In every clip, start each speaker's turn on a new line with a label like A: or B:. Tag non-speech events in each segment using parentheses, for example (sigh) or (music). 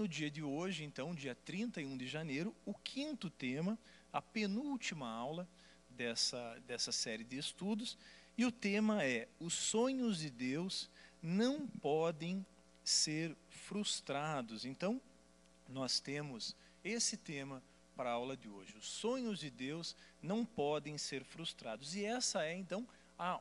A: no dia de hoje, então, dia 31 de janeiro, o quinto tema, a penúltima aula dessa, dessa série de estudos, e o tema é: Os sonhos de Deus não podem ser frustrados. Então, nós temos esse tema para a aula de hoje. Os sonhos de Deus não podem ser frustrados. E essa é, então, a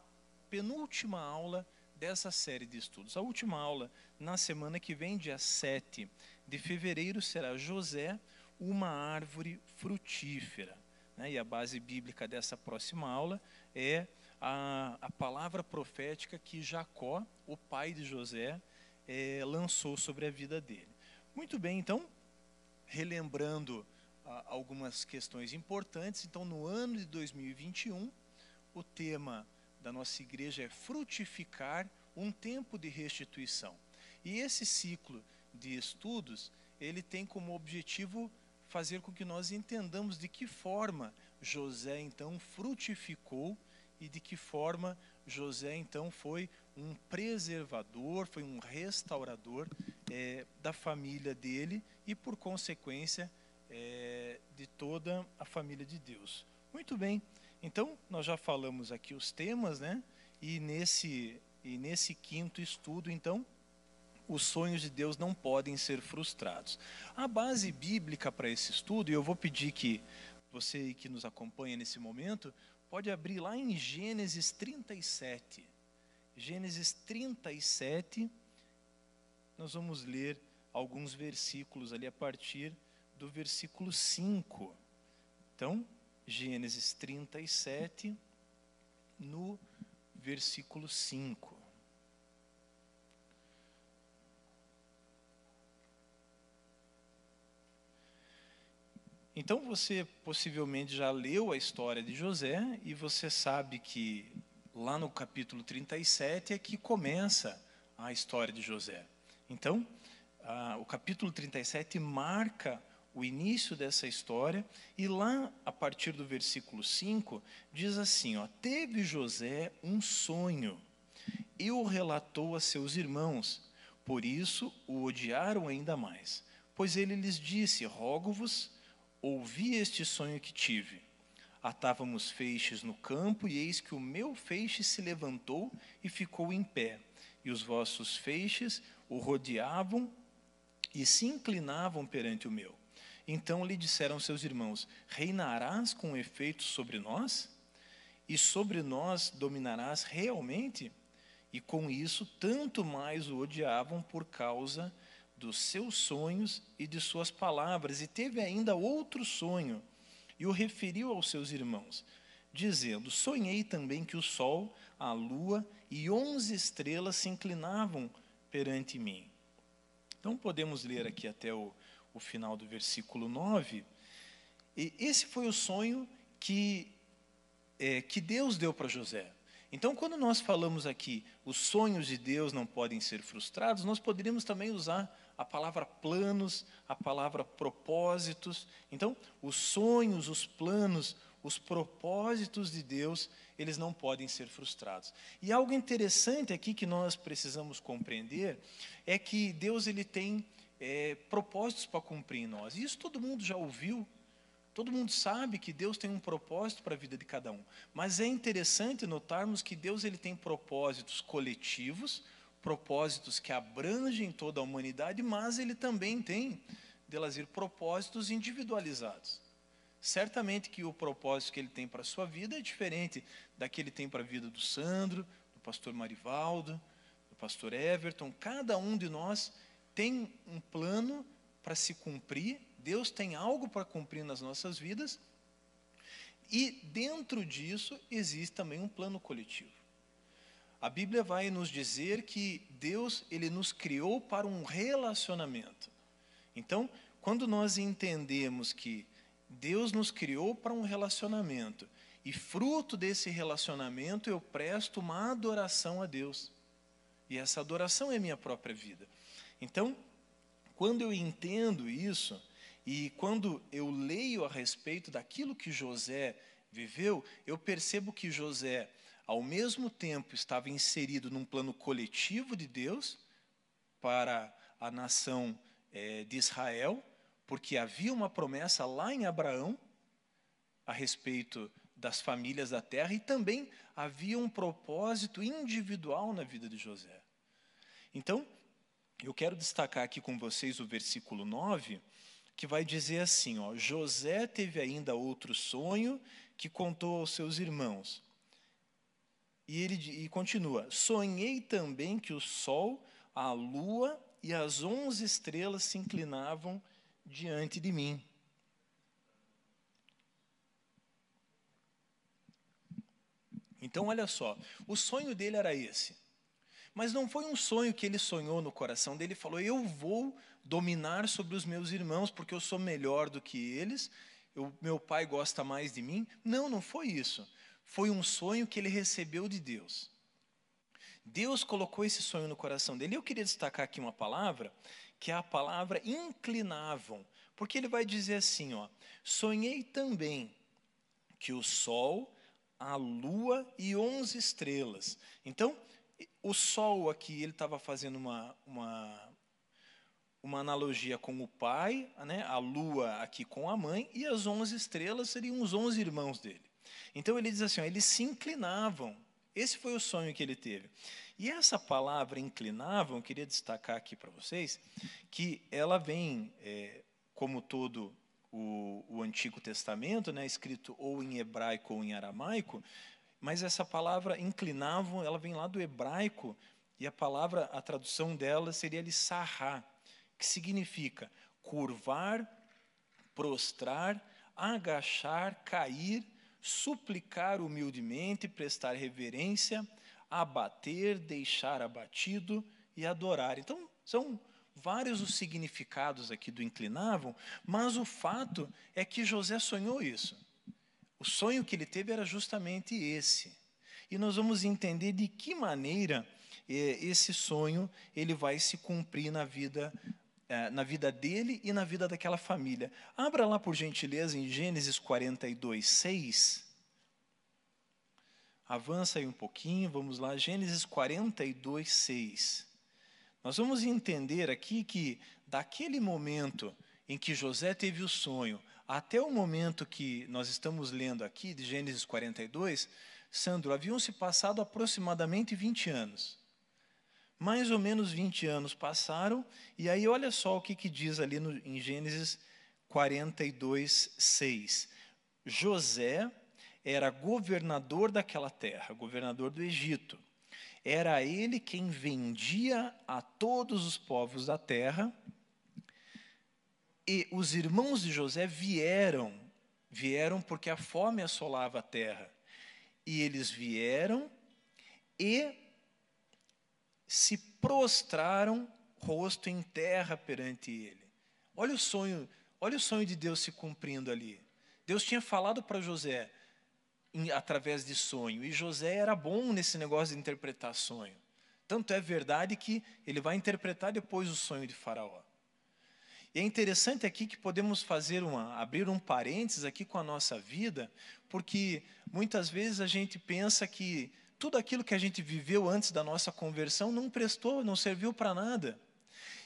A: penúltima aula dessa série de estudos. A última aula, na semana que vem, dia 7 de fevereiro, será José, uma árvore frutífera. Né? E a base bíblica dessa próxima aula é a, a palavra profética que Jacó, o pai de José, é, lançou sobre a vida dele. Muito bem, então, relembrando algumas questões importantes, então, no ano de 2021, o tema da nossa igreja é frutificar um tempo de restituição. E esse ciclo de estudos, ele tem como objetivo fazer com que nós entendamos de que forma José então frutificou e de que forma José então foi um preservador, foi um restaurador é, da família dele e por consequência é, de toda a família de Deus. Muito bem, então nós já falamos aqui os temas, né? E nesse e nesse quinto estudo, então, os sonhos de Deus não podem ser frustrados. A base bíblica para esse estudo, e eu vou pedir que você que nos acompanha nesse momento, pode abrir lá em Gênesis 37. Gênesis 37, nós vamos ler alguns versículos ali a partir do versículo 5. Então, Gênesis 37, no versículo 5. Então você possivelmente já leu a história de José e você sabe que lá no capítulo 37 é que começa a história de José. Então, o capítulo 37 marca o início dessa história e lá a partir do versículo 5 diz assim, ó: Teve José um sonho e o relatou a seus irmãos. Por isso o odiaram ainda mais, pois ele lhes disse: Rogo-vos Ouvi este sonho que tive. Atávamos feixes no campo, e eis que o meu feixe se levantou e ficou em pé, e os vossos feixes o rodeavam e se inclinavam perante o meu. Então lhe disseram seus irmãos: Reinarás com efeito sobre nós? E sobre nós dominarás realmente? E com isso, tanto mais o odiavam por causa de dos seus sonhos e de suas palavras, e teve ainda outro sonho, e o referiu aos seus irmãos, dizendo: Sonhei também que o sol, a lua e onze estrelas se inclinavam perante mim. Então podemos ler aqui até o, o final do versículo 9. E esse foi o sonho que, é, que Deus deu para José. Então, quando nós falamos aqui, os sonhos de Deus não podem ser frustrados, nós poderíamos também usar a palavra planos, a palavra propósitos. Então, os sonhos, os planos, os propósitos de Deus, eles não podem ser frustrados. E algo interessante aqui que nós precisamos compreender é que Deus ele tem é, propósitos para cumprir em nós. Isso todo mundo já ouviu. Todo mundo sabe que Deus tem um propósito para a vida de cada um. Mas é interessante notarmos que Deus ele tem propósitos coletivos, propósitos que abrangem toda a humanidade, mas ele também tem, Delazir, propósitos individualizados. Certamente que o propósito que ele tem para a sua vida é diferente daquele que tem para a vida do Sandro, do pastor Marivaldo, do pastor Everton. Cada um de nós tem um plano para se cumprir, Deus tem algo para cumprir nas nossas vidas, e dentro disso existe também um plano coletivo. A Bíblia vai nos dizer que Deus ele nos criou para um relacionamento. Então, quando nós entendemos que Deus nos criou para um relacionamento e fruto desse relacionamento eu presto uma adoração a Deus. E essa adoração é minha própria vida. Então, quando eu entendo isso e quando eu leio a respeito daquilo que José viveu, eu percebo que José ao mesmo tempo estava inserido num plano coletivo de Deus para a nação é, de Israel, porque havia uma promessa lá em Abraão a respeito das famílias da terra e também havia um propósito individual na vida de José. Então, eu quero destacar aqui com vocês o versículo 9, que vai dizer assim: ó, José teve ainda outro sonho que contou aos seus irmãos. E ele e continua: Sonhei também que o sol, a lua e as onze estrelas se inclinavam diante de mim. Então, olha só, o sonho dele era esse. Mas não foi um sonho que ele sonhou no coração dele, ele falou: Eu vou dominar sobre os meus irmãos, porque eu sou melhor do que eles, eu, meu pai gosta mais de mim. Não, não foi isso. Foi um sonho que ele recebeu de Deus. Deus colocou esse sonho no coração dele. Eu queria destacar aqui uma palavra, que é a palavra inclinavam, porque ele vai dizer assim: ó, sonhei também que o sol, a lua e onze estrelas. Então, o sol aqui, ele estava fazendo uma, uma, uma analogia com o pai, né? a lua aqui com a mãe, e as onze estrelas seriam os onze irmãos dele. Então ele diz assim: ó, eles se inclinavam. Esse foi o sonho que ele teve. E essa palavra inclinavam, queria destacar aqui para vocês, que ela vem, é, como todo o, o Antigo Testamento, né, escrito ou em hebraico ou em aramaico, mas essa palavra inclinavam, ela vem lá do hebraico, e a palavra, a tradução dela seria lissarra, que significa curvar, prostrar, agachar, cair, suplicar humildemente, prestar reverência, abater, deixar abatido e adorar. Então, são vários os significados aqui do inclinavam, mas o fato é que José sonhou isso. O sonho que ele teve era justamente esse. E nós vamos entender de que maneira eh, esse sonho ele vai se cumprir na vida na vida dele e na vida daquela família. Abra lá por gentileza em Gênesis 42, 6. Avança aí um pouquinho, vamos lá, Gênesis 42, 6. Nós vamos entender aqui que daquele momento em que José teve o sonho, até o momento que nós estamos lendo aqui, de Gênesis 42, Sandro, haviam se passado aproximadamente 20 anos. Mais ou menos 20 anos passaram, e aí olha só o que, que diz ali no, em Gênesis 42, 6. José era governador daquela terra, governador do Egito. Era ele quem vendia a todos os povos da terra. E os irmãos de José vieram, vieram porque a fome assolava a terra. E eles vieram e se prostraram rosto em terra perante ele. Olha o sonho, olha o sonho de Deus se cumprindo ali. Deus tinha falado para José: em, através de sonho. E José era bom nesse negócio de interpretar sonho. Tanto é verdade que ele vai interpretar depois o sonho de Faraó. E é interessante aqui que podemos fazer uma, abrir um parênteses aqui com a nossa vida, porque muitas vezes a gente pensa que tudo aquilo que a gente viveu antes da nossa conversão não prestou, não serviu para nada.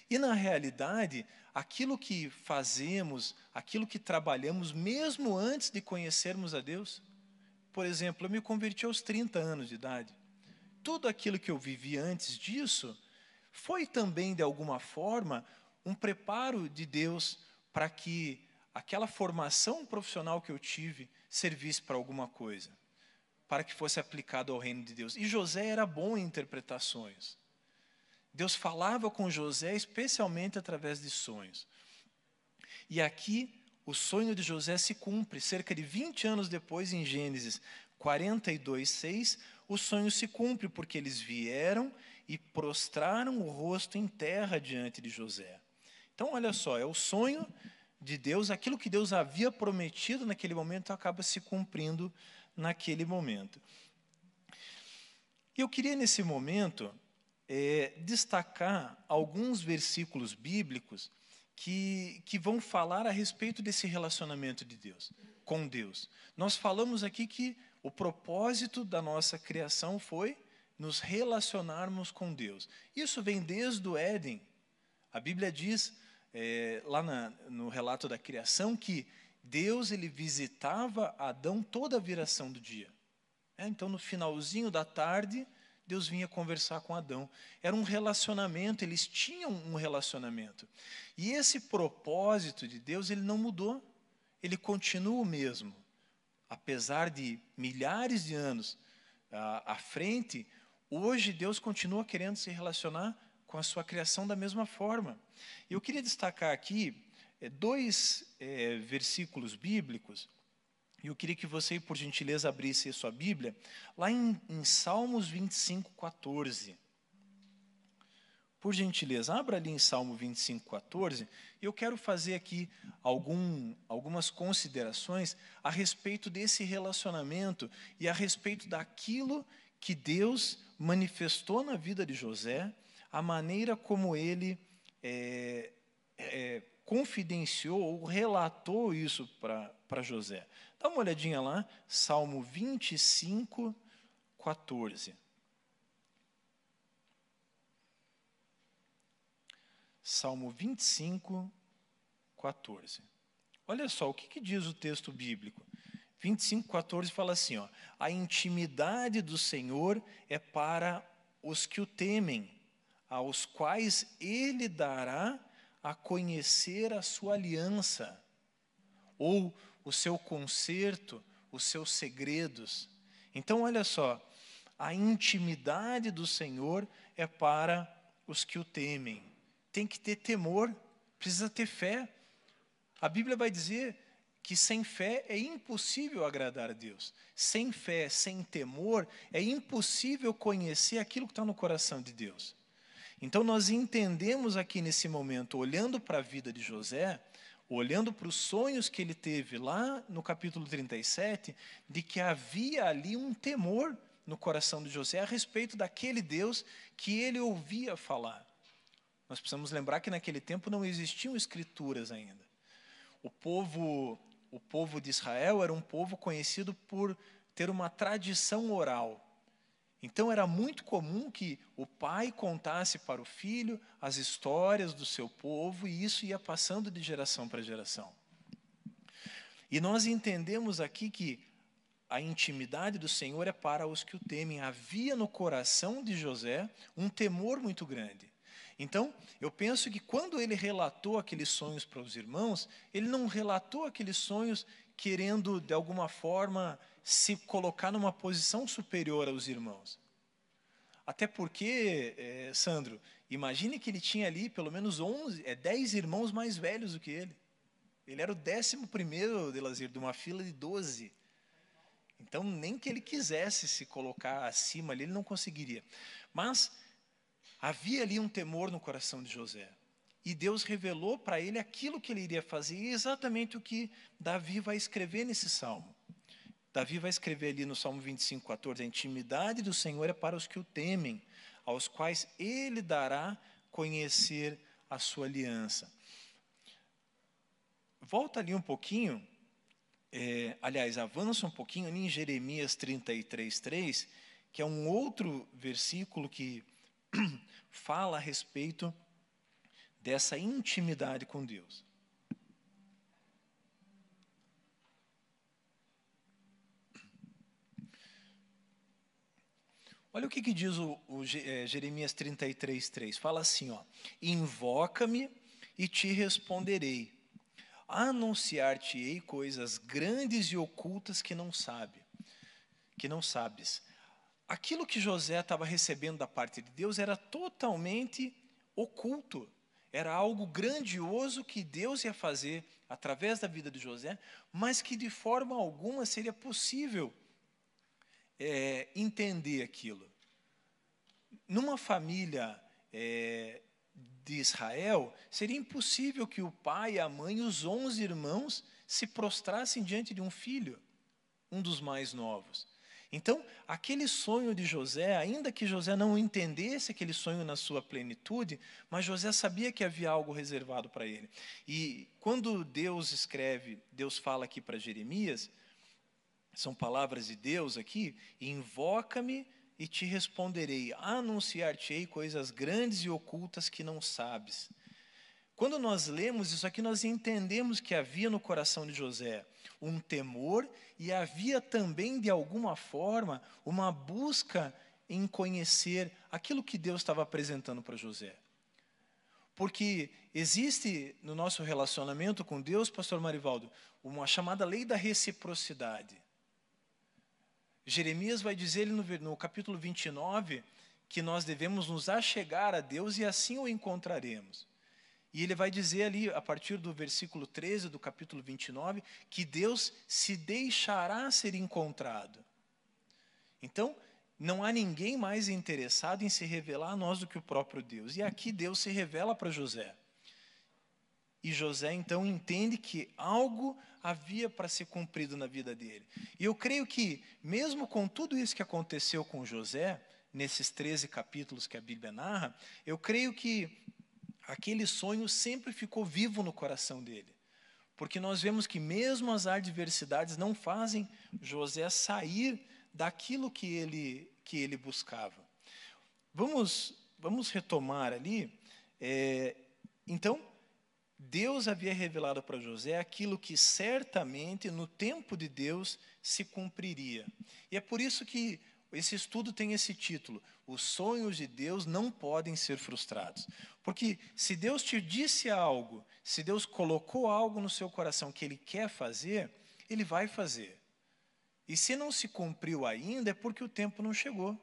A: E na realidade, aquilo que fazemos, aquilo que trabalhamos, mesmo antes de conhecermos a Deus, por exemplo, eu me converti aos 30 anos de idade. Tudo aquilo que eu vivi antes disso foi também, de alguma forma, um preparo de Deus para que aquela formação profissional que eu tive servisse para alguma coisa, para que fosse aplicado ao reino de Deus. E José era bom em interpretações. Deus falava com José especialmente através de sonhos. E aqui o sonho de José se cumpre. Cerca de 20 anos depois, em Gênesis 42, 6, o sonho se cumpre, porque eles vieram e prostraram o rosto em terra diante de José. Então, olha só, é o sonho de Deus, aquilo que Deus havia prometido naquele momento acaba se cumprindo naquele momento. Eu queria, nesse momento, é, destacar alguns versículos bíblicos que, que vão falar a respeito desse relacionamento de Deus, com Deus. Nós falamos aqui que o propósito da nossa criação foi nos relacionarmos com Deus. Isso vem desde o Éden. A Bíblia diz é, lá na, no relato da criação que Deus ele visitava Adão toda a viração do dia. É, então, no finalzinho da tarde, Deus vinha conversar com Adão. Era um relacionamento, eles tinham um relacionamento. E esse propósito de Deus, ele não mudou. Ele continua o mesmo. Apesar de milhares de anos à, à frente, hoje Deus continua querendo se relacionar com a sua criação da mesma forma. Eu queria destacar aqui dois é, versículos bíblicos e eu queria que você, por gentileza, abrisse sua Bíblia, lá em, em Salmos 25, 14. Por gentileza, abra ali em Salmo 25, 14. E eu quero fazer aqui algum, algumas considerações a respeito desse relacionamento e a respeito daquilo que Deus manifestou na vida de José, a maneira como ele é, é, confidenciou ou relatou isso para José. Dá uma olhadinha lá, Salmo 25, 14. Salmo 25, 14. Olha só o que, que diz o texto bíblico. 25, 14 fala assim: ó, a intimidade do Senhor é para os que o temem, aos quais ele dará a conhecer a sua aliança, ou o seu conserto, os seus segredos. Então, olha só, a intimidade do Senhor é para os que o temem. Tem que ter temor, precisa ter fé. A Bíblia vai dizer que sem fé é impossível agradar a Deus. Sem fé, sem temor, é impossível conhecer aquilo que está no coração de Deus. Então, nós entendemos aqui nesse momento, olhando para a vida de José, olhando para os sonhos que ele teve lá no capítulo 37, de que havia ali um temor no coração de José a respeito daquele Deus que ele ouvia falar. Nós precisamos lembrar que naquele tempo não existiam escrituras ainda. O povo, o povo de Israel era um povo conhecido por ter uma tradição oral. Então era muito comum que o pai contasse para o filho as histórias do seu povo e isso ia passando de geração para geração. E nós entendemos aqui que a intimidade do Senhor é para os que o temem. Havia no coração de José um temor muito grande. Então, eu penso que quando ele relatou aqueles sonhos para os irmãos, ele não relatou aqueles sonhos querendo, de alguma forma, se colocar numa posição superior aos irmãos. Até porque, é, Sandro, imagine que ele tinha ali pelo menos 11, é, 10 irmãos mais velhos do que ele. Ele era o décimo primeiro, Delazir, de uma fila de 12. Então, nem que ele quisesse se colocar acima ali, ele não conseguiria. Mas havia ali um temor no coração de José. E Deus revelou para ele aquilo que ele iria fazer, e exatamente o que Davi vai escrever nesse salmo. Davi vai escrever ali no Salmo 25, 14: A intimidade do Senhor é para os que o temem, aos quais ele dará conhecer a sua aliança. Volta ali um pouquinho, é, aliás, avança um pouquinho em Jeremias 33, 3, que é um outro versículo que (clears throat) fala a respeito dessa intimidade com Deus. Olha o que, que diz o, o é, Jeremias 33, 3. Fala assim, ó. Invoca-me e te responderei. Anunciar-te-ei coisas grandes e ocultas que não sabe, que não sabes. Aquilo que José estava recebendo da parte de Deus era totalmente oculto. Era algo grandioso que Deus ia fazer através da vida de José, mas que de forma alguma seria possível é, entender aquilo. Numa família é, de Israel, seria impossível que o pai, a mãe e os onze irmãos se prostrassem diante de um filho, um dos mais novos. Então, aquele sonho de José, ainda que José não entendesse aquele sonho na sua plenitude, mas José sabia que havia algo reservado para ele. E quando Deus escreve, Deus fala aqui para Jeremias, são palavras de Deus aqui, invoca-me e te responderei, anunciar-te-ei coisas grandes e ocultas que não sabes. Quando nós lemos isso aqui, nós entendemos que havia no coração de José um temor e havia também, de alguma forma, uma busca em conhecer aquilo que Deus estava apresentando para José. Porque existe no nosso relacionamento com Deus, pastor Marivaldo, uma chamada lei da reciprocidade. Jeremias vai dizer no, no capítulo 29 que nós devemos nos achegar a Deus e assim o encontraremos. E ele vai dizer ali, a partir do versículo 13 do capítulo 29, que Deus se deixará ser encontrado. Então, não há ninguém mais interessado em se revelar a nós do que o próprio Deus. E aqui Deus se revela para José. E José então entende que algo havia para ser cumprido na vida dele. E eu creio que, mesmo com tudo isso que aconteceu com José, nesses 13 capítulos que a Bíblia narra, eu creio que aquele sonho sempre ficou vivo no coração dele. Porque nós vemos que mesmo as adversidades não fazem José sair daquilo que ele, que ele buscava. Vamos, vamos retomar ali. É, então, Deus havia revelado para José aquilo que certamente no tempo de Deus se cumpriria. E é por isso que esse estudo tem esse título: Os sonhos de Deus não podem ser frustrados. Porque se Deus te disse algo, se Deus colocou algo no seu coração que Ele quer fazer, Ele vai fazer. E se não se cumpriu ainda, é porque o tempo não chegou.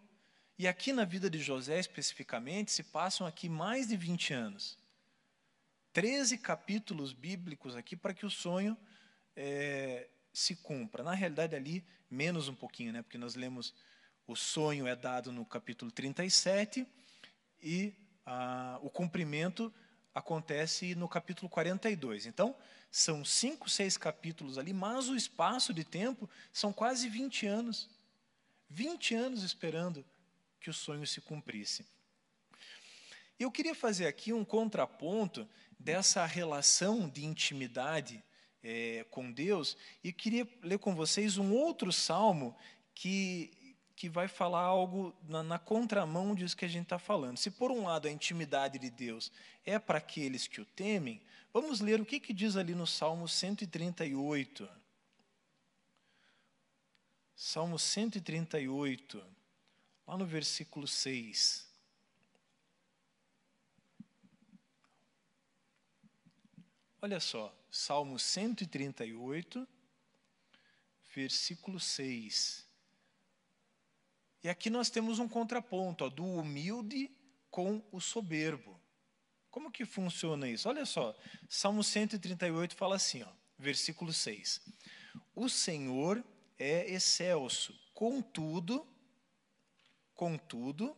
A: E aqui na vida de José, especificamente, se passam aqui mais de 20 anos. 13 capítulos bíblicos aqui para que o sonho é, se cumpra. Na realidade, ali, menos um pouquinho, né? porque nós lemos o sonho é dado no capítulo 37 e ah, o cumprimento acontece no capítulo 42. Então, são cinco, seis capítulos ali, mas o espaço de tempo são quase 20 anos. 20 anos esperando que o sonho se cumprisse. Eu queria fazer aqui um contraponto dessa relação de intimidade é, com Deus e queria ler com vocês um outro salmo que que vai falar algo na, na contramão disso que a gente está falando. Se por um lado a intimidade de Deus é para aqueles que o temem, vamos ler o que, que diz ali no Salmo 138. Salmo 138, lá no versículo 6. Olha só, Salmo 138, versículo 6. E aqui nós temos um contraponto ó, do humilde com o soberbo. Como que funciona isso? Olha só, Salmo 138 fala assim, ó, versículo 6. O Senhor é excelso, contudo, contudo,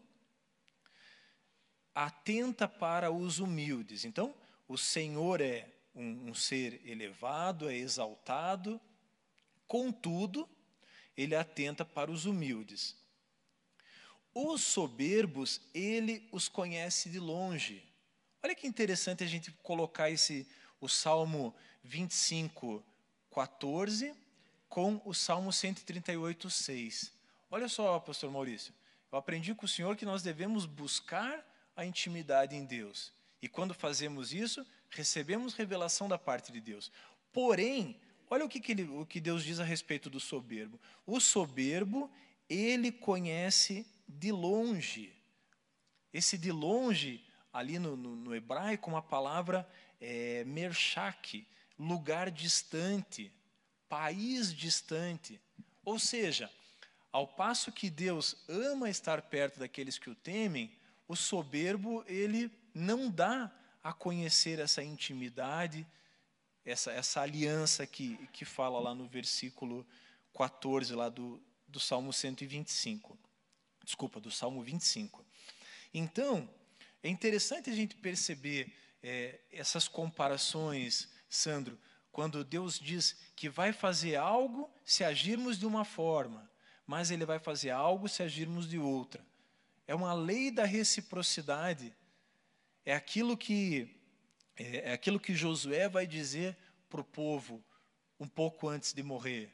A: atenta para os humildes. Então, o Senhor é um, um ser elevado, é exaltado, contudo, ele atenta para os humildes. Os soberbos, ele os conhece de longe. Olha que interessante a gente colocar esse, o Salmo 25, 14 com o Salmo 138, 6. Olha só, pastor Maurício, eu aprendi com o senhor que nós devemos buscar a intimidade em Deus. E quando fazemos isso, recebemos revelação da parte de Deus. Porém, olha o que, que, ele, o que Deus diz a respeito do soberbo. O soberbo, ele conhece de longe. Esse de longe, ali no, no, no hebraico, uma palavra é, mershak, lugar distante, país distante. Ou seja, ao passo que Deus ama estar perto daqueles que o temem, o soberbo, ele não dá a conhecer essa intimidade, essa, essa aliança que, que fala lá no versículo 14, lá do, do Salmo 125 desculpa, do Salmo 25. Então, é interessante a gente perceber é, essas comparações, Sandro, quando Deus diz que vai fazer algo se agirmos de uma forma, mas Ele vai fazer algo se agirmos de outra. É uma lei da reciprocidade. É aquilo que é, é aquilo que Josué vai dizer para o povo um pouco antes de morrer.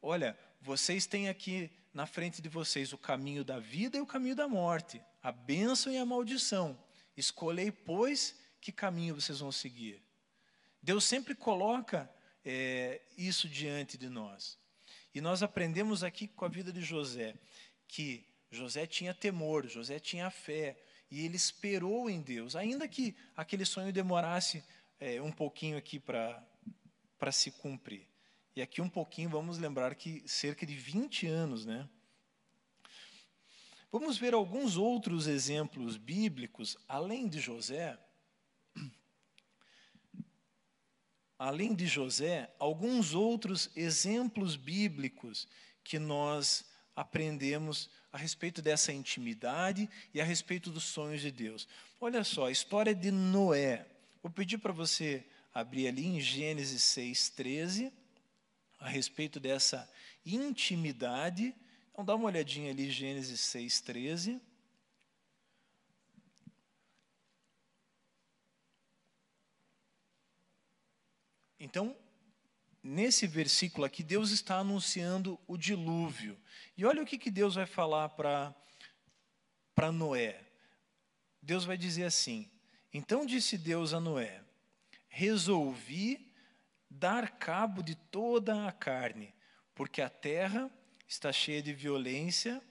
A: Olha, vocês têm aqui na frente de vocês o caminho da vida e o caminho da morte, a bênção e a maldição. Escolhei, pois, que caminho vocês vão seguir. Deus sempre coloca é, isso diante de nós. E nós aprendemos aqui com a vida de José que José tinha temor, José tinha fé, e ele esperou em Deus, ainda que aquele sonho demorasse é, um pouquinho aqui para se cumprir. E aqui um pouquinho, vamos lembrar que cerca de 20 anos, né? Vamos ver alguns outros exemplos bíblicos, além de José. Além de José, alguns outros exemplos bíblicos que nós aprendemos a respeito dessa intimidade e a respeito dos sonhos de Deus. Olha só, a história de Noé. Vou pedir para você abrir ali em Gênesis 6,13, a respeito dessa intimidade então dá uma olhadinha ali, Gênesis 6, 13. Então, nesse versículo aqui, Deus está anunciando o dilúvio. E olha o que, que Deus vai falar para Noé. Deus vai dizer assim: Então disse Deus a Noé: Resolvi dar cabo de toda a carne, porque a terra está cheia de violência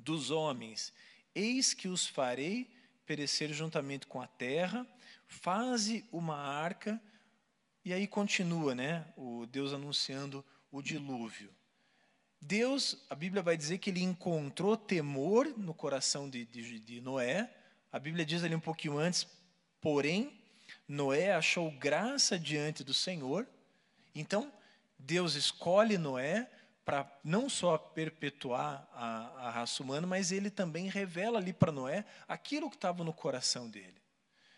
A: dos homens. Eis que os farei perecer juntamente com a terra, faze uma arca, e aí continua, né? O Deus anunciando o dilúvio. Deus, a Bíblia vai dizer que ele encontrou temor no coração de, de, de Noé. A Bíblia diz ali um pouquinho antes, porém, Noé achou graça diante do Senhor. Então, Deus escolhe Noé para não só perpetuar a, a, raça humana, mas ele também revela ali para Noé aquilo que estava no coração dele.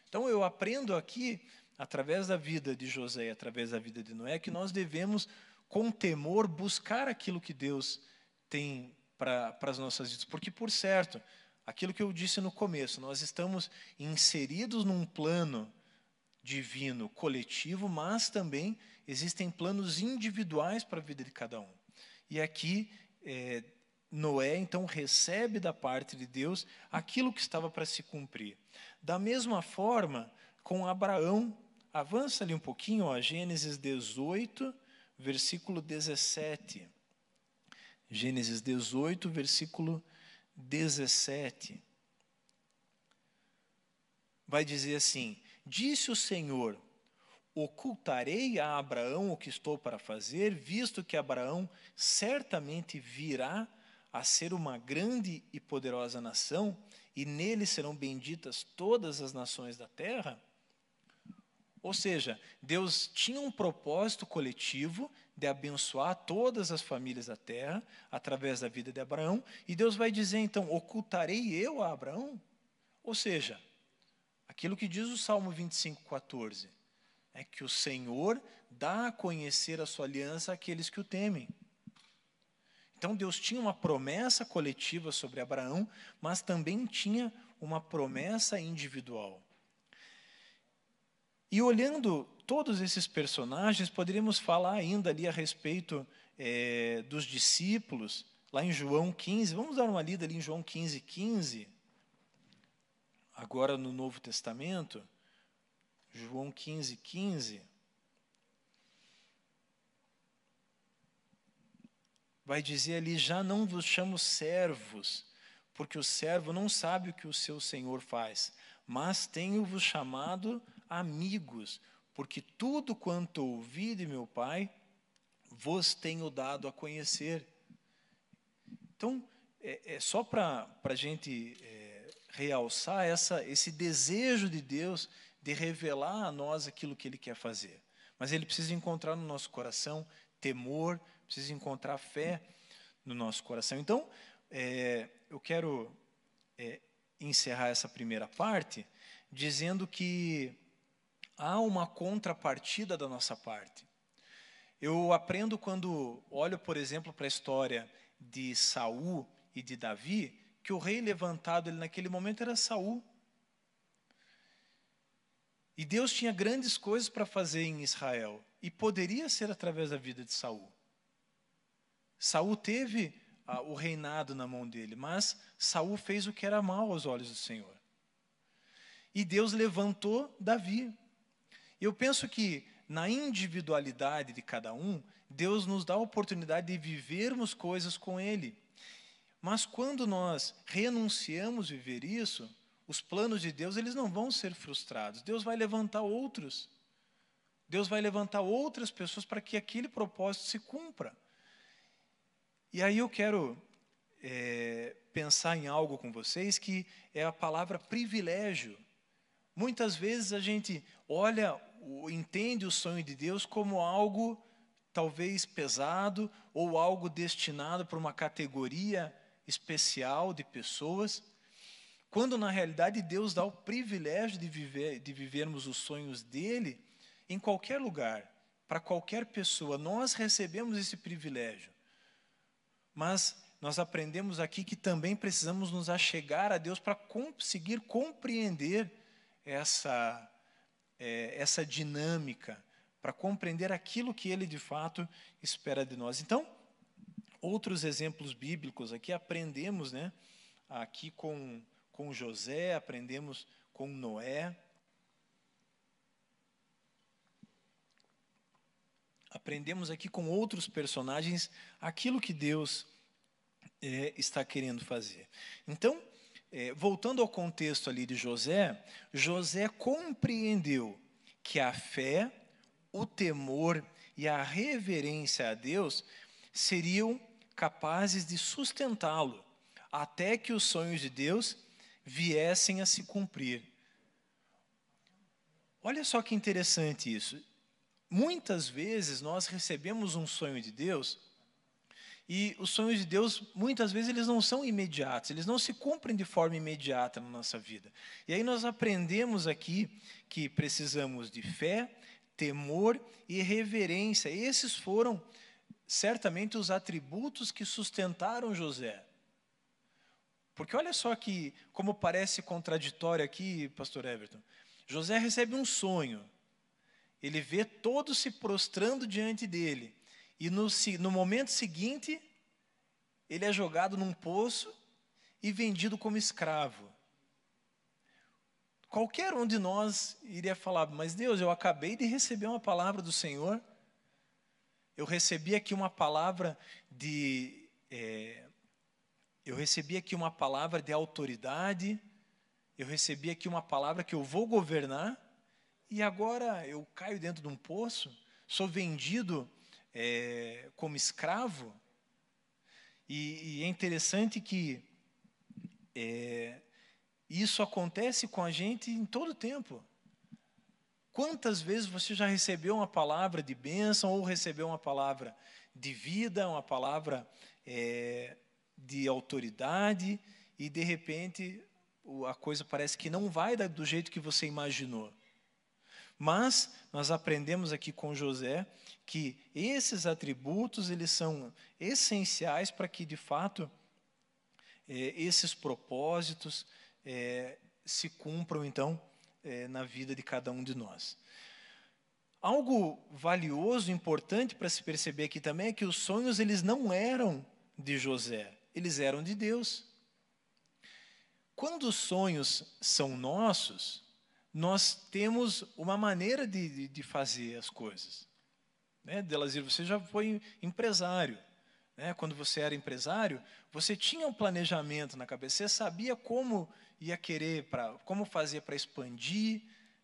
A: Então eu aprendo aqui, através da vida de José e através da vida de Noé, que nós devemos, com temor, buscar aquilo que Deus tem para as nossas vidas. Porque, por certo, aquilo que eu disse no começo, nós estamos inseridos num plano divino coletivo, mas também existem planos individuais para a vida de cada um. E aqui, é, Noé então recebe da parte de Deus aquilo que estava para se cumprir. Da mesma forma, com Abraão, avança ali um pouquinho, ó, Gênesis 18, versículo 17. Gênesis 18, versículo 17. Vai dizer assim: Disse o Senhor: ocultarei a Abraão o que estou para fazer, visto que Abraão certamente virá a ser uma grande e poderosa nação, e nele serão benditas todas as nações da terra? Ou seja, Deus tinha um propósito coletivo de abençoar todas as famílias da terra através da vida de Abraão, e Deus vai dizer então: ocultarei eu a Abraão? Ou seja, aquilo que diz o Salmo 25, 14 é que o Senhor dá a conhecer a sua aliança àqueles que o temem. Então Deus tinha uma promessa coletiva sobre Abraão, mas também tinha uma promessa individual. E olhando todos esses personagens, poderíamos falar ainda ali a respeito é, dos discípulos, lá em João 15. Vamos dar uma lida ali em João 15, 15. Agora no Novo Testamento. João 15, 15. Vai dizer ali: Já não vos chamo servos, porque o servo não sabe o que o seu senhor faz, mas tenho-vos chamado amigos, porque tudo quanto ouvi de meu Pai, vos tenho dado a conhecer. Então, é, é só para a gente é, realçar essa, esse desejo de Deus de revelar a nós aquilo que Ele quer fazer. Mas Ele precisa encontrar no nosso coração temor, precisa encontrar fé no nosso coração. Então, é, eu quero é, encerrar essa primeira parte dizendo que há uma contrapartida da nossa parte. Eu aprendo quando olho, por exemplo, para a história de Saul e de Davi, que o rei levantado ele, naquele momento era Saul. E Deus tinha grandes coisas para fazer em Israel e poderia ser através da vida de Saul. Saul teve ah, o reinado na mão dele, mas Saul fez o que era mal aos olhos do Senhor. e Deus levantou Davi. Eu penso que na individualidade de cada um, Deus nos dá a oportunidade de vivermos coisas com Ele. Mas quando nós renunciamos a viver isso, os planos de Deus eles não vão ser frustrados. Deus vai levantar outros. Deus vai levantar outras pessoas para que aquele propósito se cumpra. E aí eu quero é, pensar em algo com vocês que é a palavra privilégio. Muitas vezes a gente olha, entende o sonho de Deus como algo talvez pesado ou algo destinado para uma categoria especial de pessoas. Quando na realidade Deus dá o privilégio de, viver, de vivermos os sonhos dele em qualquer lugar, para qualquer pessoa, nós recebemos esse privilégio. Mas nós aprendemos aqui que também precisamos nos achegar a Deus para conseguir compreender essa, é, essa dinâmica, para compreender aquilo que Ele de fato espera de nós. Então, outros exemplos bíblicos aqui aprendemos, né? Aqui com com José, aprendemos com Noé. Aprendemos aqui com outros personagens aquilo que Deus é, está querendo fazer. Então, é, voltando ao contexto ali de José, José compreendeu que a fé, o temor e a reverência a Deus seriam capazes de sustentá-lo até que os sonhos de Deus viessem a se cumprir. Olha só que interessante isso. Muitas vezes nós recebemos um sonho de Deus e os sonhos de Deus, muitas vezes, eles não são imediatos, eles não se cumprem de forma imediata na nossa vida. E aí nós aprendemos aqui que precisamos de fé, temor e reverência. Esses foram certamente os atributos que sustentaram José. Porque olha só que como parece contraditório aqui, pastor Everton. José recebe um sonho. Ele vê todos se prostrando diante dele. E no, no momento seguinte, ele é jogado num poço e vendido como escravo. Qualquer um de nós iria falar, mas Deus, eu acabei de receber uma palavra do Senhor. Eu recebi aqui uma palavra de é, eu recebi aqui uma palavra de autoridade, eu recebi aqui uma palavra que eu vou governar, e agora eu caio dentro de um poço, sou vendido é, como escravo. E, e, é interessante que é, isso acontece com a gente em todo tempo. Quantas vezes você já recebeu uma palavra de bênção, ou recebeu uma palavra de vida, uma palavra é, de autoridade e de repente a coisa parece que não vai do jeito que você imaginou. Mas nós aprendemos aqui com José que esses atributos eles são essenciais para que de fato é, esses propósitos é, se cumpram então é, na vida de cada um de nós. Algo valioso, importante para se perceber aqui também é que os sonhos eles não eram de José eles eram de Deus. Quando os sonhos são nossos, nós temos uma maneira de, de, de fazer as coisas. Né? Delazir, você já foi empresário. Né? Quando você era empresário, você tinha um planejamento na cabeça, você sabia como ia querer, pra, como fazer para expandir,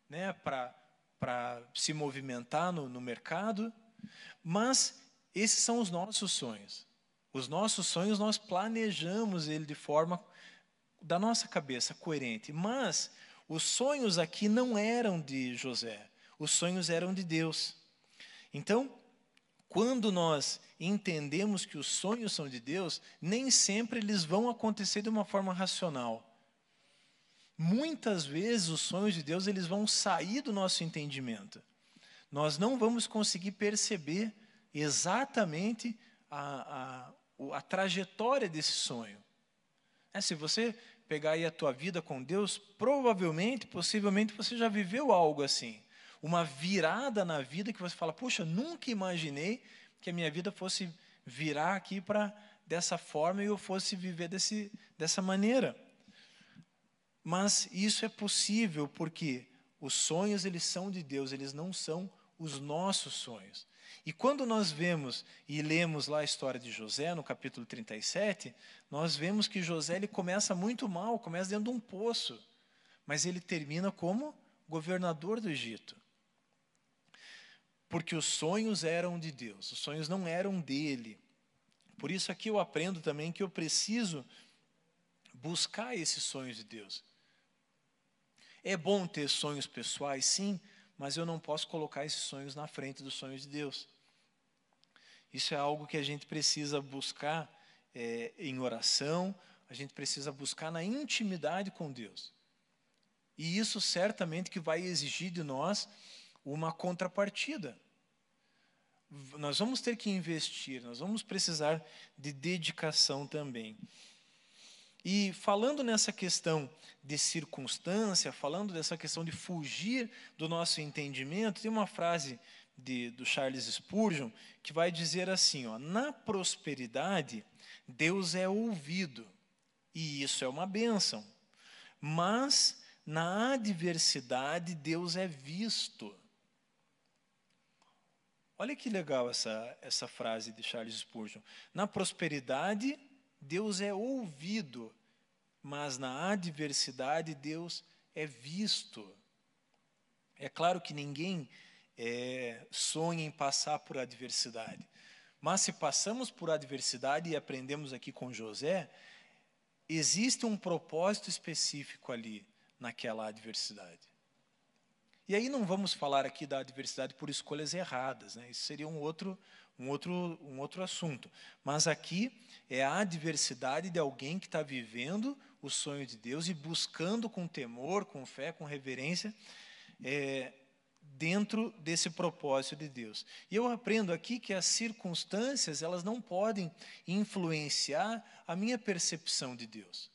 A: né? para se movimentar no, no mercado. Mas esses são os nossos sonhos. Os nossos sonhos, nós planejamos ele de forma da nossa cabeça, coerente. Mas os sonhos aqui não eram de José, os sonhos eram de Deus. Então, quando nós entendemos que os sonhos são de Deus, nem sempre eles vão acontecer de uma forma racional. Muitas vezes os sonhos de Deus eles vão sair do nosso entendimento. Nós não vamos conseguir perceber exatamente a, a, a trajetória desse sonho. É, se você pegar aí a tua vida com Deus, provavelmente, possivelmente, você já viveu algo assim. Uma virada na vida que você fala, puxa, nunca imaginei que a minha vida fosse virar aqui para dessa forma e eu fosse viver desse, dessa maneira. Mas isso é possível porque os sonhos eles são de Deus, eles não são os nossos sonhos. E quando nós vemos e lemos lá a história de José, no capítulo 37, nós vemos que José ele começa muito mal, começa dentro de um poço, mas ele termina como governador do Egito. Porque os sonhos eram de Deus, os sonhos não eram dele. Por isso aqui eu aprendo também que eu preciso buscar esses sonhos de Deus. É bom ter sonhos pessoais, sim, mas eu não posso colocar esses sonhos na frente dos sonhos de Deus. Isso é algo que a gente precisa buscar é, em oração, a gente precisa buscar na intimidade com Deus. E isso certamente que vai exigir de nós uma contrapartida. Nós vamos ter que investir, nós vamos precisar de dedicação também. E falando nessa questão de circunstância, falando dessa questão de fugir do nosso entendimento, tem uma frase de, do Charles Spurgeon, que vai dizer assim: ó, na prosperidade, Deus é ouvido, e isso é uma bênção, mas na adversidade, Deus é visto. Olha que legal essa, essa frase de Charles Spurgeon. Na prosperidade, Deus é ouvido, mas na adversidade, Deus é visto. É claro que ninguém é, sonha em passar por adversidade. Mas se passamos por adversidade e aprendemos aqui com José, existe um propósito específico ali naquela adversidade. E aí não vamos falar aqui da adversidade por escolhas erradas, né? isso seria um outro, um, outro, um outro assunto. Mas aqui é a adversidade de alguém que está vivendo o sonho de Deus e buscando com temor, com fé, com reverência, é, dentro desse propósito de Deus. E eu aprendo aqui que as circunstâncias, elas não podem influenciar a minha percepção de Deus.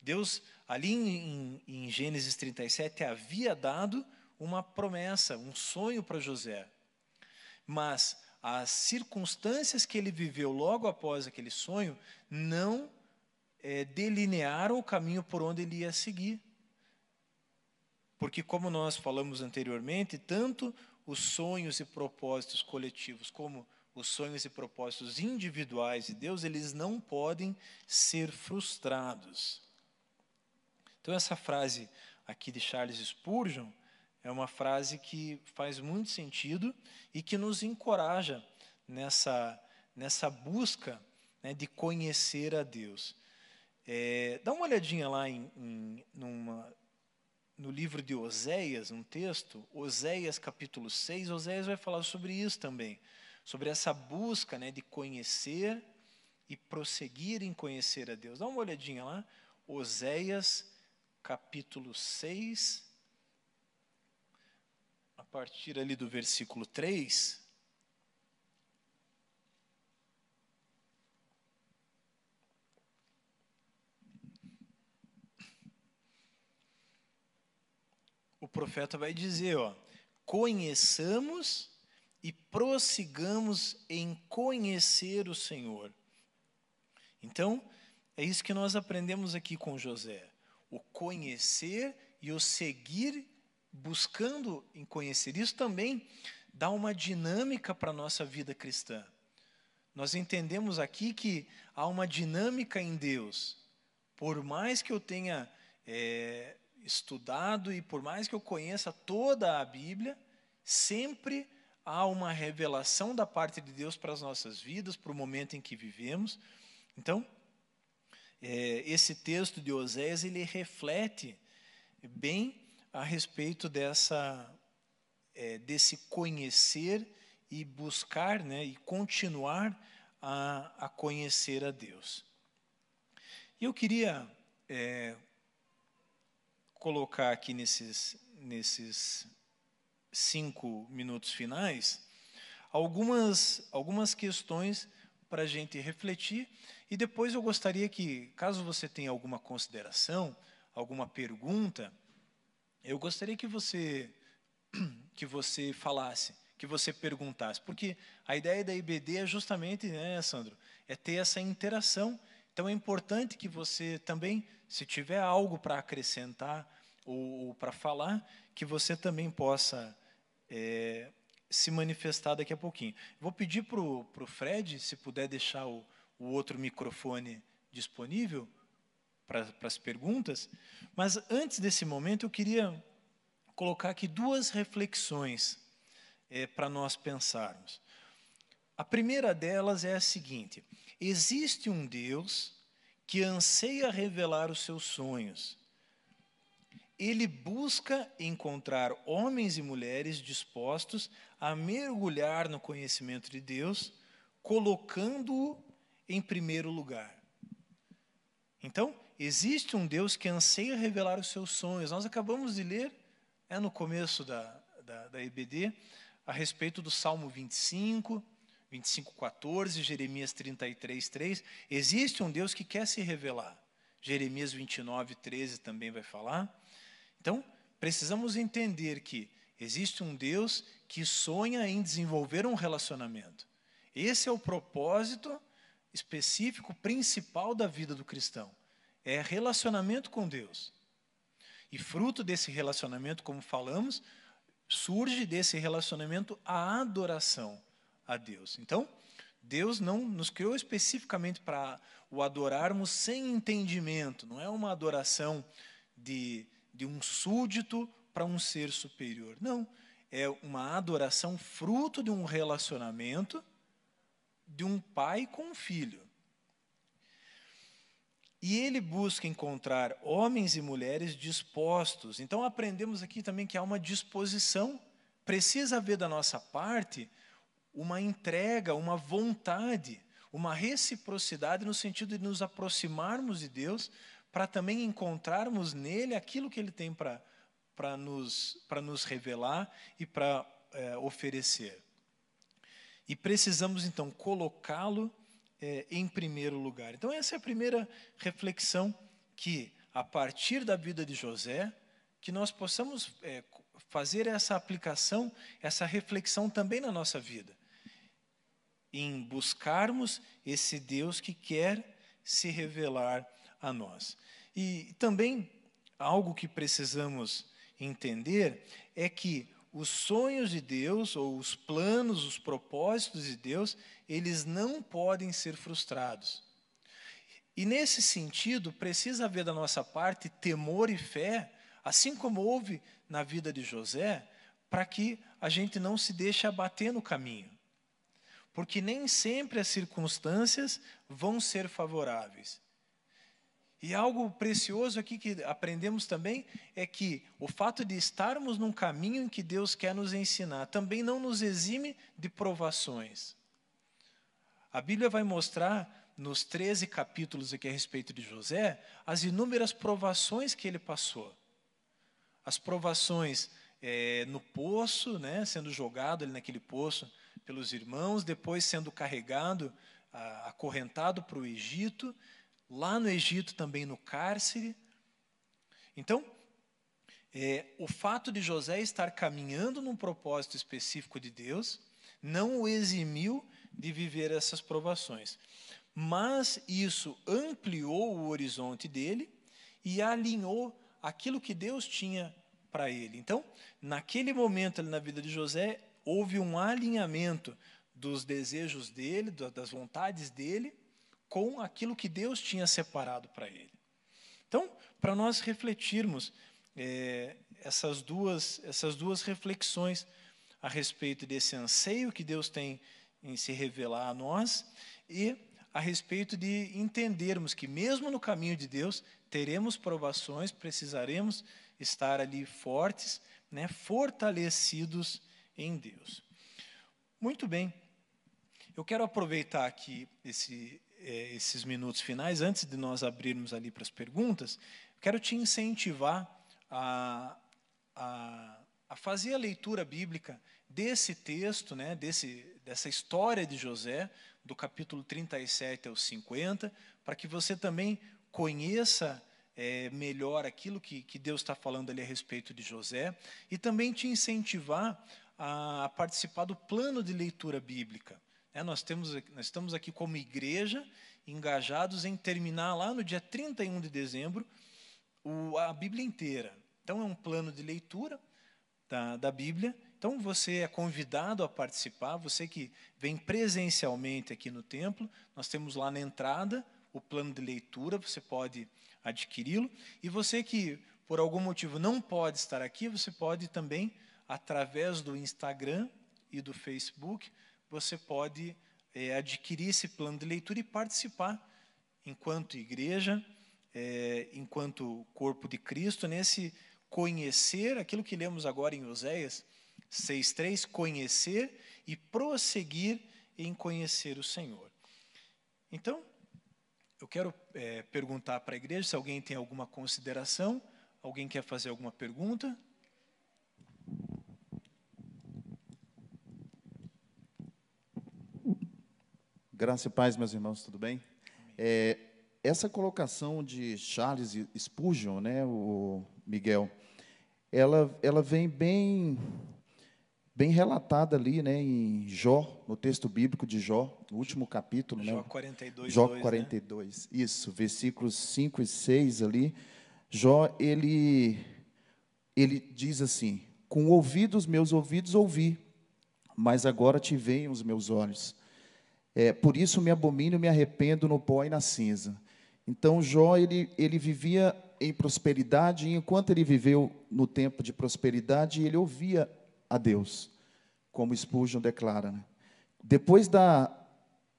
A: Deus, ali em, em Gênesis 37, havia dado uma promessa, um sonho para José. Mas as circunstâncias que ele viveu logo após aquele sonho não é, delinearam o caminho por onde ele ia seguir. Porque, como nós falamos anteriormente, tanto os sonhos e propósitos coletivos como os sonhos e propósitos individuais de Deus, eles não podem ser frustrados. Então, essa frase aqui de Charles Spurgeon é uma frase que faz muito sentido e que nos encoraja nessa, nessa busca né, de conhecer a Deus. É, dá uma olhadinha lá em, em numa, no livro de Oséias, um texto, Oséias capítulo 6, Oséias vai falar sobre isso também, sobre essa busca né, de conhecer e prosseguir em conhecer a Deus. Dá uma olhadinha lá, Oséias capítulo 6, a partir ali do versículo 3. o profeta vai dizer, ó, conheçamos e prossigamos em conhecer o Senhor. Então, é isso que nós aprendemos aqui com José. O conhecer e o seguir buscando em conhecer. Isso também dá uma dinâmica para a nossa vida cristã. Nós entendemos aqui que há uma dinâmica em Deus. Por mais que eu tenha é, estudado e por mais que eu conheça toda a Bíblia, sempre há uma revelação da parte de Deus para as nossas vidas, para o momento em que vivemos. Então, é, esse texto de Oséias ele reflete bem a respeito dessa é, desse conhecer e buscar, né, e continuar a, a conhecer a Deus. E eu queria é, colocar aqui nesses, nesses cinco minutos finais algumas, algumas questões para a gente refletir e depois eu gostaria que, caso você tenha alguma consideração, alguma pergunta, eu gostaria que você (clears throat) que você falasse, que você perguntasse, porque a ideia da IBD é justamente, né, Sandro, é ter essa interação Então é importante que você também, se tiver algo para acrescentar ou, ou para falar, que você também possa é, se manifestar daqui a pouquinho. Vou pedir para o Fred, se puder deixar o, o outro microfone disponível para as perguntas, mas antes desse momento eu queria colocar aqui duas reflexões é, para nós pensarmos. A primeira delas é a seguinte: existe um Deus que anseia revelar os seus sonhos. Ele busca encontrar homens e mulheres dispostos a mergulhar no conhecimento de Deus, colocando-o em primeiro lugar. Então, existe um Deus que anseia revelar os seus sonhos. Nós acabamos de ler, é no começo da, da, da EBD, a respeito do Salmo 25, 25, 14, Jeremias 33, 3. Existe um Deus que quer se revelar. Jeremias 29, 13 também vai falar. Então, precisamos entender que existe um Deus que sonha em desenvolver um relacionamento. Esse é o propósito específico, principal da vida do cristão. É relacionamento com Deus. E fruto desse relacionamento, como falamos, surge desse relacionamento a adoração a Deus. Então, Deus não nos criou especificamente para o adorarmos sem entendimento, não é uma adoração de, de um súdito para um ser superior. Não, é uma adoração fruto de um relacionamento de um pai com um filho. E ele busca encontrar homens e mulheres dispostos. Então aprendemos aqui também que há uma disposição. Precisa haver da nossa parte uma entrega, uma vontade, uma reciprocidade no sentido de nos aproximarmos de Deus para também encontrarmos nele aquilo que ele tem para nos, nos revelar e para é, oferecer. E precisamos então colocá-lo é, em primeiro lugar. Então, essa é a primeira reflexão que, a partir da vida de José, que nós possamos é, fazer essa aplicação, essa reflexão também na nossa vida, em buscarmos esse Deus que quer se revelar a nós. E também algo que precisamos entender é que os sonhos de Deus, ou os planos, os propósitos de Deus, eles não podem ser frustrados. E nesse sentido, precisa haver da nossa parte temor e fé, assim como houve na vida de José, para que a gente não se deixe abater no caminho. Porque nem sempre as circunstâncias vão ser favoráveis. E algo precioso aqui que aprendemos também é que o fato de estarmos num caminho em que Deus quer nos ensinar também não nos exime de provações. A Bíblia vai mostrar nos 13 capítulos aqui a respeito de José as inúmeras provações que ele passou. As provações é, no poço, né, sendo jogado ali naquele poço pelos irmãos, depois sendo carregado, acorrentado para o Egito lá no Egito também no cárcere. Então, é, o fato de José estar caminhando num propósito específico de Deus não o eximiu de viver essas provações. Mas isso ampliou o horizonte dele e alinhou aquilo que Deus tinha para ele. Então, naquele momento ali na vida de José, houve um alinhamento dos desejos dele, das vontades dele, com aquilo que Deus tinha separado para ele. Então, para nós refletirmos é, essas, duas, essas duas reflexões a respeito desse anseio que Deus tem em se revelar a nós e a respeito de entendermos que, mesmo no caminho de Deus, teremos provações, precisaremos estar ali fortes, né, fortalecidos em Deus. Muito bem, eu quero aproveitar aqui esse, esses minutos finais, antes de nós abrirmos ali para as perguntas, quero te incentivar a, a, a fazer a leitura bíblica desse texto, né, desse, dessa história de José, do capítulo 37 ao 50, para que você também conheça é, melhor aquilo que, que Deus está falando ali a respeito de José, e também te incentivar a participar do plano de leitura bíblica É, nós, temos, nós estamos aqui como igreja engajados em terminar lá no dia 31 de dezembro o, a Bíblia inteira. Então, é um plano de leitura da, da Bíblia. Então, você é convidado a participar, você que vem presencialmente aqui no templo, nós temos lá na entrada o plano de leitura, você pode adquiri-lo. E você que, por algum motivo, não pode estar aqui, você pode também, através do Instagram e do Facebook, você pode é, adquirir esse plano de leitura e participar, enquanto igreja, é, enquanto corpo de Cristo, nesse conhecer aquilo que lemos agora em Oséias 6,3: conhecer e prosseguir em conhecer o Senhor. Então, eu quero é, perguntar para a igreja se alguém tem alguma consideração, alguém quer fazer alguma pergunta.
B: Graça e paz, meus irmãos, tudo bem? É, essa colocação de Charles Spurgeon, né, o Miguel, ela, ela vem bem bem relatada ali, né, em Jó, no texto bíblico de Jó, no último capítulo,
A: Jó
B: né?
A: 42,
B: Jó
A: 2,
B: 42. Né? Isso, versículos 5 e 6 ali. Jó, ele ele diz assim: "Com ouvidos meus ouvidos ouvi, mas agora te veem os meus olhos. É, por isso me abomino me arrependo no pó e na cinza." Então Jó ele ele vivia em prosperidade, e enquanto ele viveu no tempo de prosperidade, ele ouvia a Deus, como Spurgeon declara. Né? Depois da,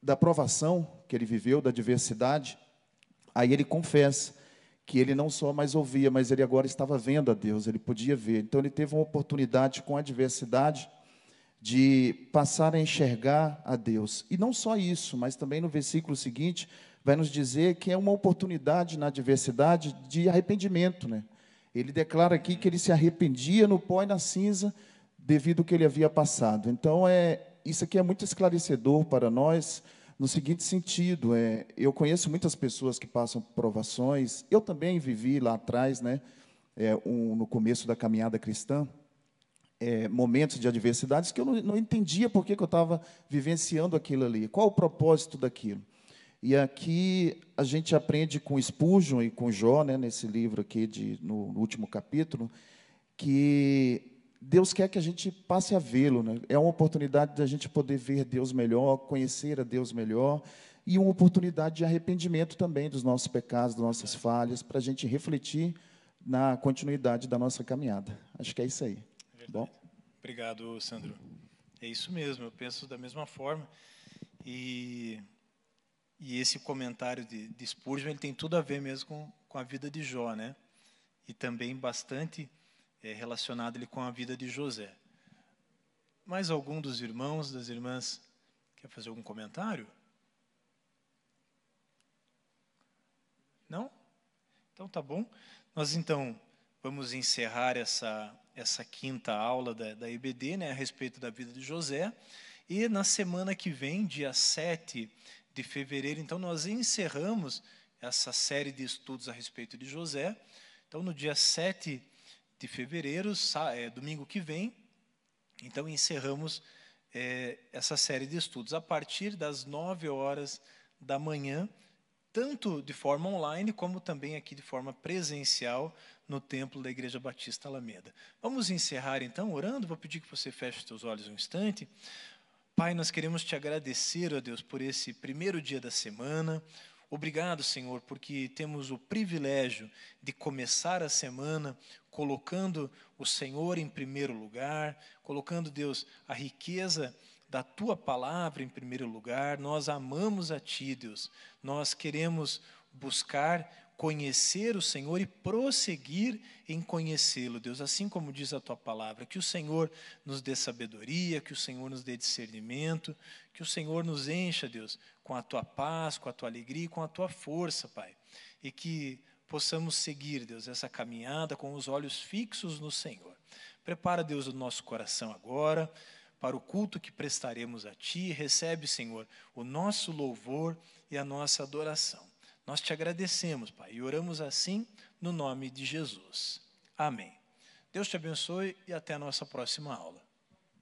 B: da provação que ele viveu, da adversidade, aí ele confessa que ele não só mais ouvia, mas ele agora estava vendo a Deus, ele podia ver. Então ele teve uma oportunidade com a adversidade de passar a enxergar a Deus. E não só isso, mas também no versículo seguinte vai nos dizer que é uma oportunidade na adversidade de arrependimento, né? Ele declara aqui que ele se arrependia no pó e na cinza devido ao que ele havia passado. Então, é, isso aqui é muito esclarecedor para nós, no seguinte sentido: é, eu conheço muitas pessoas que passam provações, eu também vivi lá atrás, né, é, um, no começo da caminhada cristã, é, momentos de adversidades que eu não, não entendia por que, que eu estava vivenciando aquilo ali, qual o propósito daquilo. E aqui a gente aprende com Spurgeon e com Jó, né, nesse livro aqui, de, no, no último capítulo, que Deus quer que a gente passe a vê-lo. Né? É uma oportunidade de a gente poder ver Deus melhor, conhecer a Deus melhor, e uma oportunidade de arrependimento também dos nossos pecados, das nossas falhas, para a gente refletir na continuidade da nossa caminhada. Acho que é isso aí.
A: Bom? Obrigado, Sandro. É isso mesmo, eu penso da mesma forma. E, e esse comentário de, de Spurgeon ele tem tudo a ver mesmo com, com a vida de Jó, né? E também bastante é, relacionado ali com a vida de José. Mais algum dos irmãos, das irmãs, quer fazer algum comentário? Não? Então tá bom. Nós então vamos encerrar essa, essa quinta aula da, da EBD, né, a respeito da vida de José. E na semana que vem, dia 7 de fevereiro, então nós encerramos essa série de estudos a respeito de José. Então, no dia 7 de fevereiro, é, domingo que vem. Então, encerramos é, essa série de estudos a partir das 9 horas da manhã, tanto de forma online como também aqui de forma presencial no templo da Igreja Batista Alameda. Vamos encerrar então orando. Vou pedir que você feche seus olhos um instante. Pai, nós queremos te agradecer, ó Deus, por esse primeiro dia da semana. Obrigado, Senhor, porque temos o privilégio de começar a semana colocando o Senhor em primeiro lugar, colocando, Deus, a riqueza da tua palavra em primeiro lugar. Nós amamos a ti, Deus. Nós queremos buscar conhecer o Senhor e prosseguir em conhecê-lo, Deus, assim como diz a tua palavra, que o Senhor nos dê sabedoria, que o Senhor nos dê discernimento, que o Senhor nos encha, Deus, com a tua paz, com a tua alegria e com a tua força, Pai, e que possamos seguir, Deus, essa caminhada com os olhos fixos no Senhor. Prepara, Deus, o nosso coração agora para o culto que prestaremos a Ti. Recebe, Senhor, o nosso louvor e a nossa adoração. Nós te agradecemos, Pai, e oramos assim no nome de Jesus. Amém. Deus te abençoe e até a nossa próxima aula.